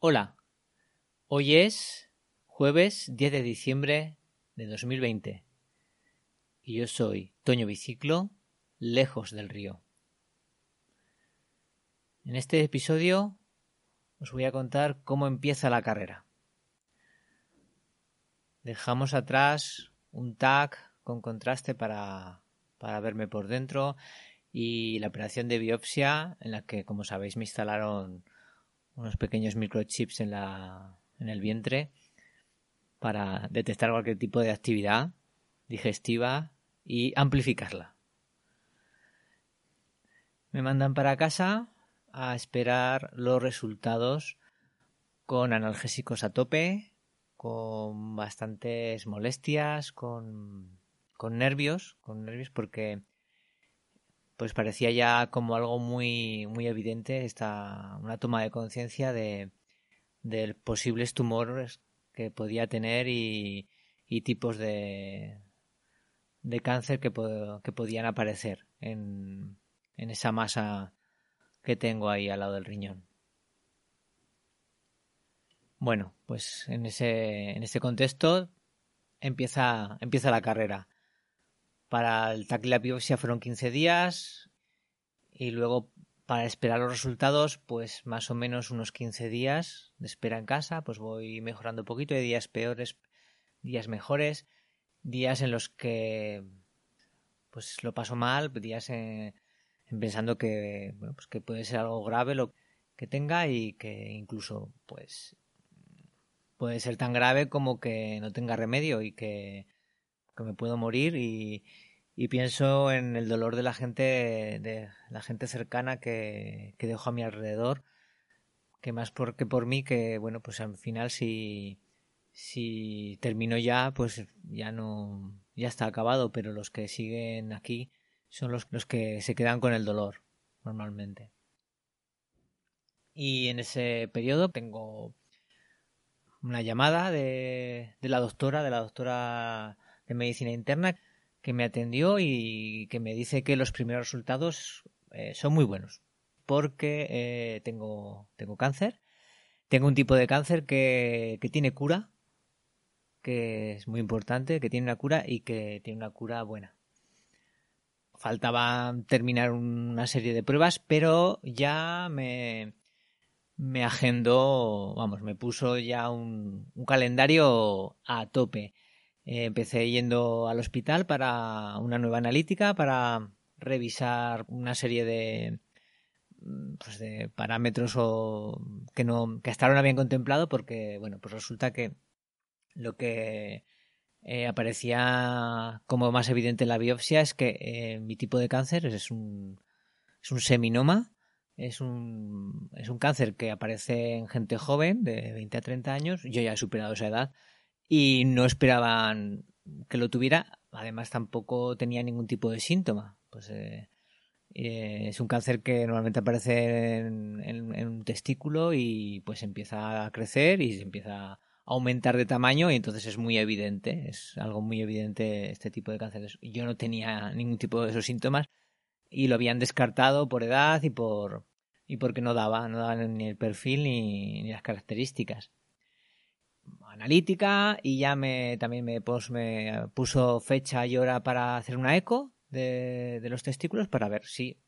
Hola, hoy es jueves 10 de diciembre de 2020 y yo soy Toño Biciclo, lejos del río. En este episodio os voy a contar cómo empieza la carrera. Dejamos atrás un tag con contraste para, para verme por dentro y la operación de biopsia en la que, como sabéis, me instalaron unos pequeños microchips en, la, en el vientre para detectar cualquier tipo de actividad digestiva y amplificarla. Me mandan para casa a esperar los resultados con analgésicos a tope, con bastantes molestias, con, con nervios, con nervios porque pues parecía ya como algo muy, muy evidente esta, una toma de conciencia de, posibles tumores que podía tener y, y tipos de, de cáncer que, que podían aparecer en, en esa masa que tengo ahí al lado del riñón. Bueno, pues en ese, en ese contexto empieza, empieza la carrera. Para el TAC y la biopsia fueron 15 días y luego para esperar los resultados, pues más o menos unos 15 días de espera en casa, pues voy mejorando un poquito, hay días peores, días mejores, días en los que pues lo paso mal, días en, pensando que, bueno, pues que puede ser algo grave lo que tenga y que incluso pues puede ser tan grave como que no tenga remedio y que que me puedo morir y, pienso en el dolor de la gente, de la gente cercana que, que dejo a mi alrededor, que más por, que por mí, que bueno, pues al final si, si termino ya, pues ya no, ya está acabado, pero los que siguen aquí son los, los que se quedan con el dolor, normalmente. Y en ese periodo tengo una llamada de, de la doctora, de la doctora de medicina interna que me atendió y que me dice que los primeros resultados eh, son muy buenos porque eh, tengo, tengo cáncer, tengo un tipo de cáncer que, que tiene cura, que es muy importante, que tiene una cura y que tiene una cura buena. Faltaba terminar una serie de pruebas, pero ya me, me agendó, vamos, me puso ya un, un calendario a tope. Eh, empecé yendo al hospital para una nueva analítica, para revisar una serie de, mm, pues de parámetros o que no que hasta ahora no habían contemplado porque bueno pues resulta que lo que eh, aparecía como más evidente en la biopsia es que eh, mi tipo de cáncer es un es un seminoma es un es un cáncer que aparece en gente joven de 20 a 30 años. Yo ya he superado esa edad y no esperaban que lo tuviera. Además, tampoco tenía ningún tipo de síntoma. Pues eh, eh, es un cáncer que normalmente aparece en, en, un testículo y pues empieza a crecer y se empieza a aumentar de tamaño y entonces es muy evidente, es algo muy evidente este tipo de cáncer. Yo no tenía ningún tipo de esos síntomas y lo habían descartado por edad y por y porque no daba, no daba ni el perfil ni las características analítica y ya me también me, me puso fecha y hora para hacer una eco de, de, los testículos para ver si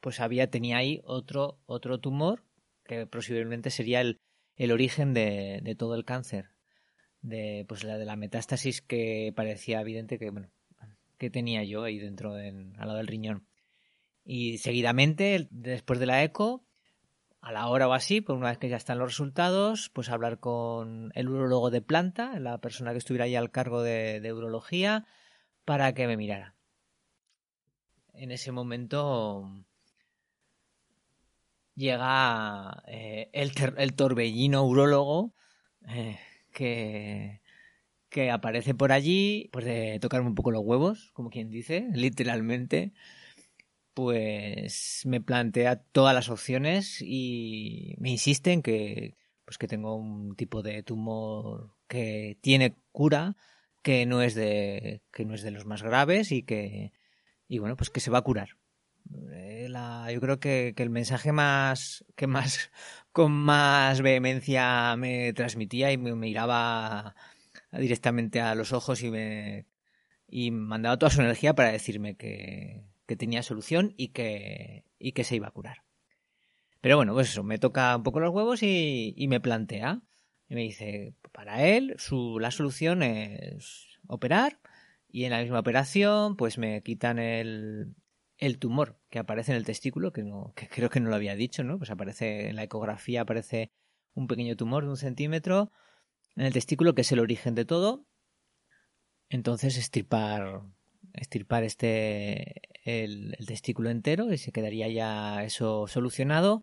pues había tenía ahí otro otro tumor que posiblemente sería el, el origen de, de, todo el cáncer. De pues la de la metástasis que parecía evidente que bueno que tenía yo ahí dentro en, al lado del riñón. Y seguidamente después de la eco a la hora o así, pues una vez que ya están los resultados, pues hablar con el urologo de planta, la persona que estuviera ahí al cargo de, urología, para que me mirara. En ese momento llega eh, el, el, torbellino urólogo eh, que, que aparece por allí, pues de tocarme un poco los huevos, como quien dice, literalmente pues me plantea todas las opciones y me insiste en que pues que tengo un tipo de tumor que tiene cura, que no es de que no es de los más graves y que y bueno, pues que se va a curar. Eh, la, yo creo que, que, el mensaje más que más con más vehemencia me transmitía y me miraba directamente a los ojos y me y mandaba toda su energía para decirme que, que tenía solución y que, y que se iba a curar. Pero bueno, pues eso, me toca un poco los huevos y, me plantea. Y me dice, para él, su, la solución es operar y en la misma operación, pues me quitan el, el tumor que aparece en el testículo, que, no, que creo que no lo había dicho, ¿no? Pues aparece en la ecografía, aparece un pequeño tumor de un centímetro en el testículo, que es el origen de todo. Entonces, estirpar, estirpar este, el, testículo entero y se quedaría ya eso solucionado.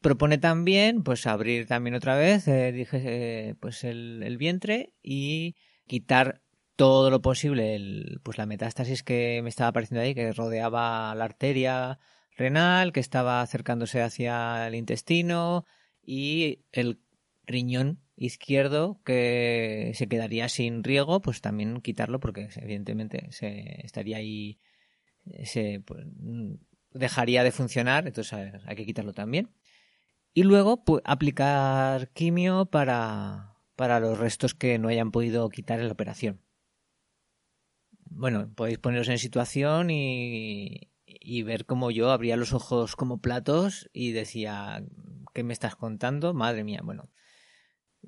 Propone también, pues, abrir también otra vez, eh, dije, eh, pues, el, vientre y quitar todo lo posible, el, pues, la metástasis que me estaba apareciendo ahí, que rodeaba la arteria renal, que estaba acercándose hacia el intestino y el riñón izquierdo que se quedaría sin riego, pues también quitarlo porque evidentemente se estaría ahí, se pues, dejaría de funcionar, entonces hay que quitarlo también. Y luego aplicar quimio para, para los restos que no hayan podido quitar en la operación. Bueno, podéis poneros en situación y, y ver cómo yo abría los ojos como platos y decía, ¿qué me estás contando? Madre mía, bueno,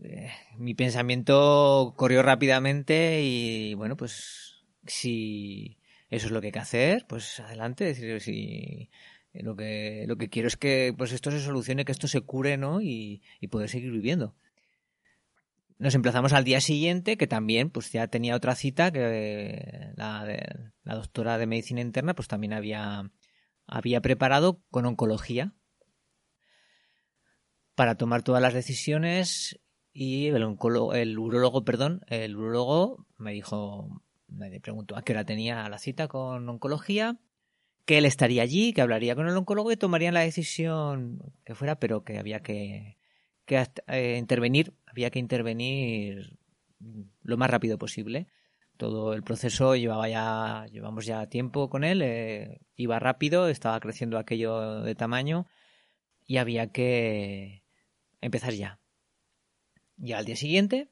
eh, mi pensamiento corrió rápidamente y bueno, pues si eso es lo que hay que hacer, pues adelante, decir, si lo que lo que quiero es que pues esto se solucione, que esto se cure, ¿no? Y, y poder seguir viviendo. Nos emplazamos al día siguiente, que también pues ya tenía otra cita que la, de, la doctora de medicina interna pues también había había preparado con oncología para tomar todas las decisiones y el oncólogo, el urólogo, perdón, el urólogo me dijo, me preguntó a qué hora tenía la cita con oncología, que él estaría allí, que hablaría con el oncólogo y tomarían la decisión que fuera, pero que había que, que eh, intervenir, había que intervenir lo más rápido posible. Todo el proceso llevaba ya, llevamos ya tiempo con él, eh, iba rápido, estaba creciendo aquello de tamaño y había que empezar ya. Y al día siguiente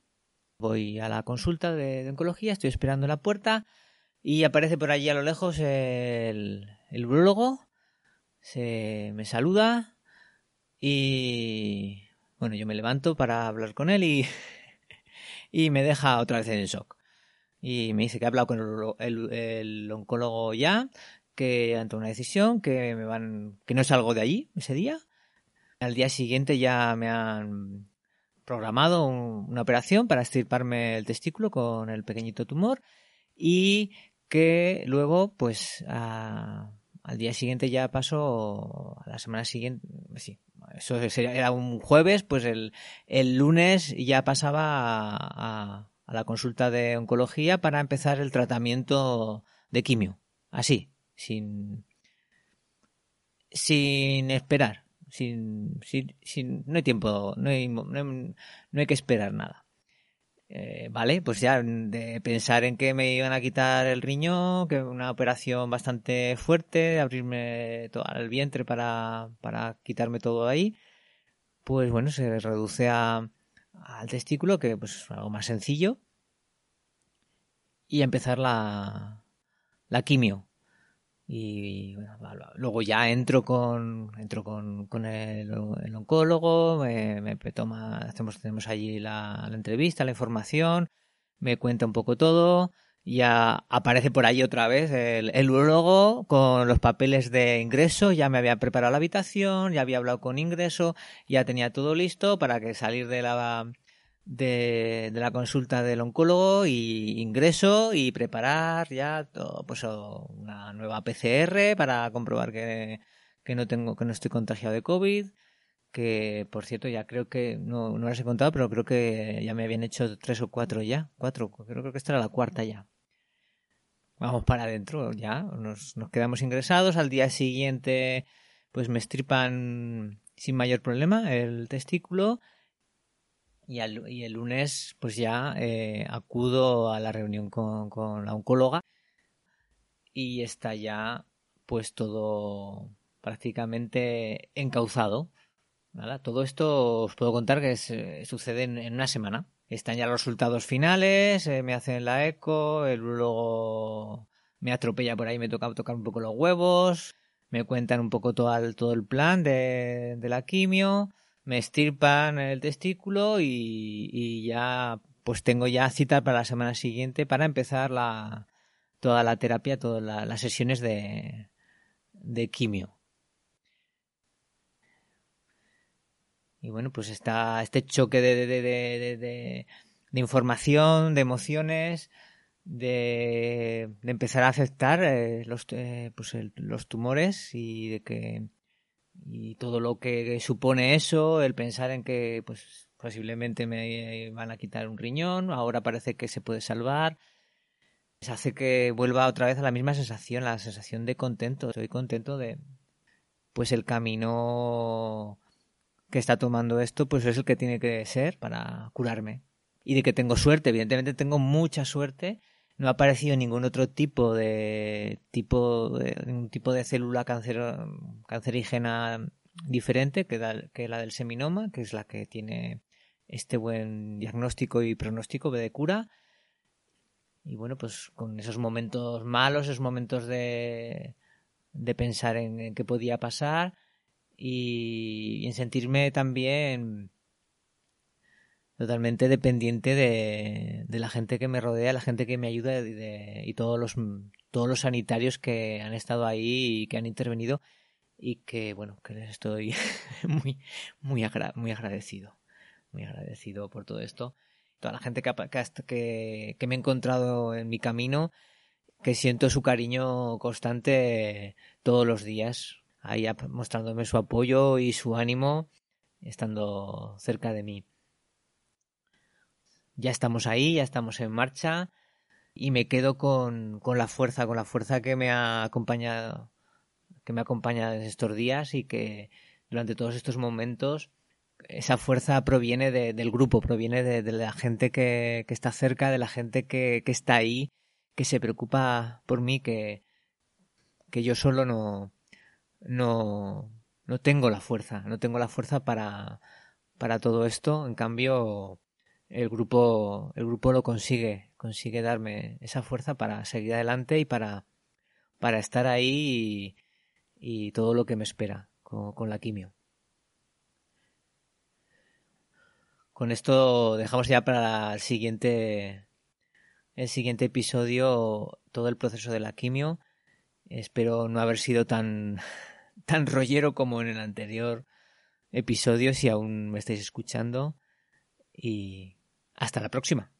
voy a la consulta de, oncología, estoy esperando en la puerta y aparece por allí a lo lejos el, el urologo, se me saluda y bueno, yo me levanto para hablar con él y, y me deja otra vez en shock. Y me dice que ha hablado con el, el, oncólogo ya, que han tomado una decisión, que me van, que no salgo de allí ese día. Al día siguiente ya me han programado una operación para estirparme el testículo con el pequeñito tumor y que luego, pues, al día siguiente ya pasó, a la semana siguiente, sí, eso era un jueves, pues el, el lunes ya pasaba a, a, la consulta de oncología para empezar el tratamiento de quimio. Así, sin, sin esperar sin, sin, sin, no hay tiempo, no hay, no hay, que esperar nada. Eh, vale, pues ya de pensar en que me iban a quitar el riñón, que una operación bastante fuerte, abrirme todo el vientre para, para quitarme todo ahí, pues bueno, se reduce a, al testículo, que pues es algo más sencillo, y empezar la, la quimio y bueno, luego ya entro con entro con, con el, oncólogo me, me, toma hacemos tenemos allí la, entrevista la información me cuenta un poco todo ya aparece por ahí otra vez el, el urologo con los papeles de ingreso ya me había preparado la habitación ya había hablado con ingreso ya tenía todo listo para que salir de la de, la consulta del oncólogo y ingreso y preparar ya todo, pues una nueva PCR para comprobar que, que no tengo que no estoy contagiado de COVID que por cierto ya creo que no, no las he contado pero creo que ya me habían hecho tres o cuatro ya cuatro creo, que esta era la cuarta ya. Vamos para adentro ya nos, nos quedamos ingresados al día siguiente pues me estripan sin mayor problema el testículo y, el lunes pues ya eh, acudo a la reunión con, con, la oncóloga y está ya pues todo prácticamente encauzado todo esto os puedo contar que eh, sucede en, una semana. Están ya los resultados finales, eh, me hacen la eco, el luego me atropella por ahí, me toca tocar un poco los huevos, me cuentan un poco todo el, todo el plan de, la quimio, me estirpan el testículo y, ya pues tengo ya cita para la semana siguiente para empezar la, toda la terapia, todas las sesiones de, de quimio. Y bueno, pues está este choque de, de, de, de, información, de emociones, de, empezar a aceptar eh, los, eh, pues los tumores y de que y todo lo que supone eso, el pensar en que pues posiblemente me van a quitar un riñón, ahora parece que se puede salvar, se hace que vuelva otra vez a la misma sensación, la sensación de contento, estoy contento de pues el camino que está tomando esto, pues es el que tiene que ser para curarme. Y de que tengo suerte, evidentemente tengo mucha suerte. No ha aparecido ningún otro tipo de tipo un tipo de célula cancerígena diferente que, la del seminoma, que es la que tiene este buen diagnóstico y pronóstico de cura. Y bueno, pues con esos momentos malos, esos momentos de, de pensar en, en qué podía pasar, y, en sentirme también totalmente dependiente de, la gente que me rodea, la gente que me ayuda y todos los todos los sanitarios que han estado ahí y que han intervenido y que bueno que les estoy muy muy muy agradecido muy agradecido por todo esto toda la gente que, que, que me he encontrado en mi camino que siento su cariño constante todos los días ahí mostrándome su apoyo y su ánimo, estando cerca de mí. Ya estamos ahí, ya estamos en marcha y me quedo con, con la fuerza, con la fuerza que me ha acompañado, que me acompaña en estos días y que durante todos estos momentos esa fuerza proviene del grupo, proviene de, la gente que, que, está cerca, de la gente que, que, está ahí, que se preocupa por mí, que, que yo solo no, no, no tengo la fuerza, no tengo la fuerza para, para todo esto. En cambio, el grupo, el grupo lo consigue, consigue darme esa fuerza para seguir adelante y para, para estar ahí y, todo lo que me espera con, con, la quimio. Con esto dejamos ya para el siguiente, el siguiente episodio todo el proceso de la quimio. Espero no haber sido tan tan rollero como en el anterior episodio si aún me estáis escuchando. Y hasta la próxima.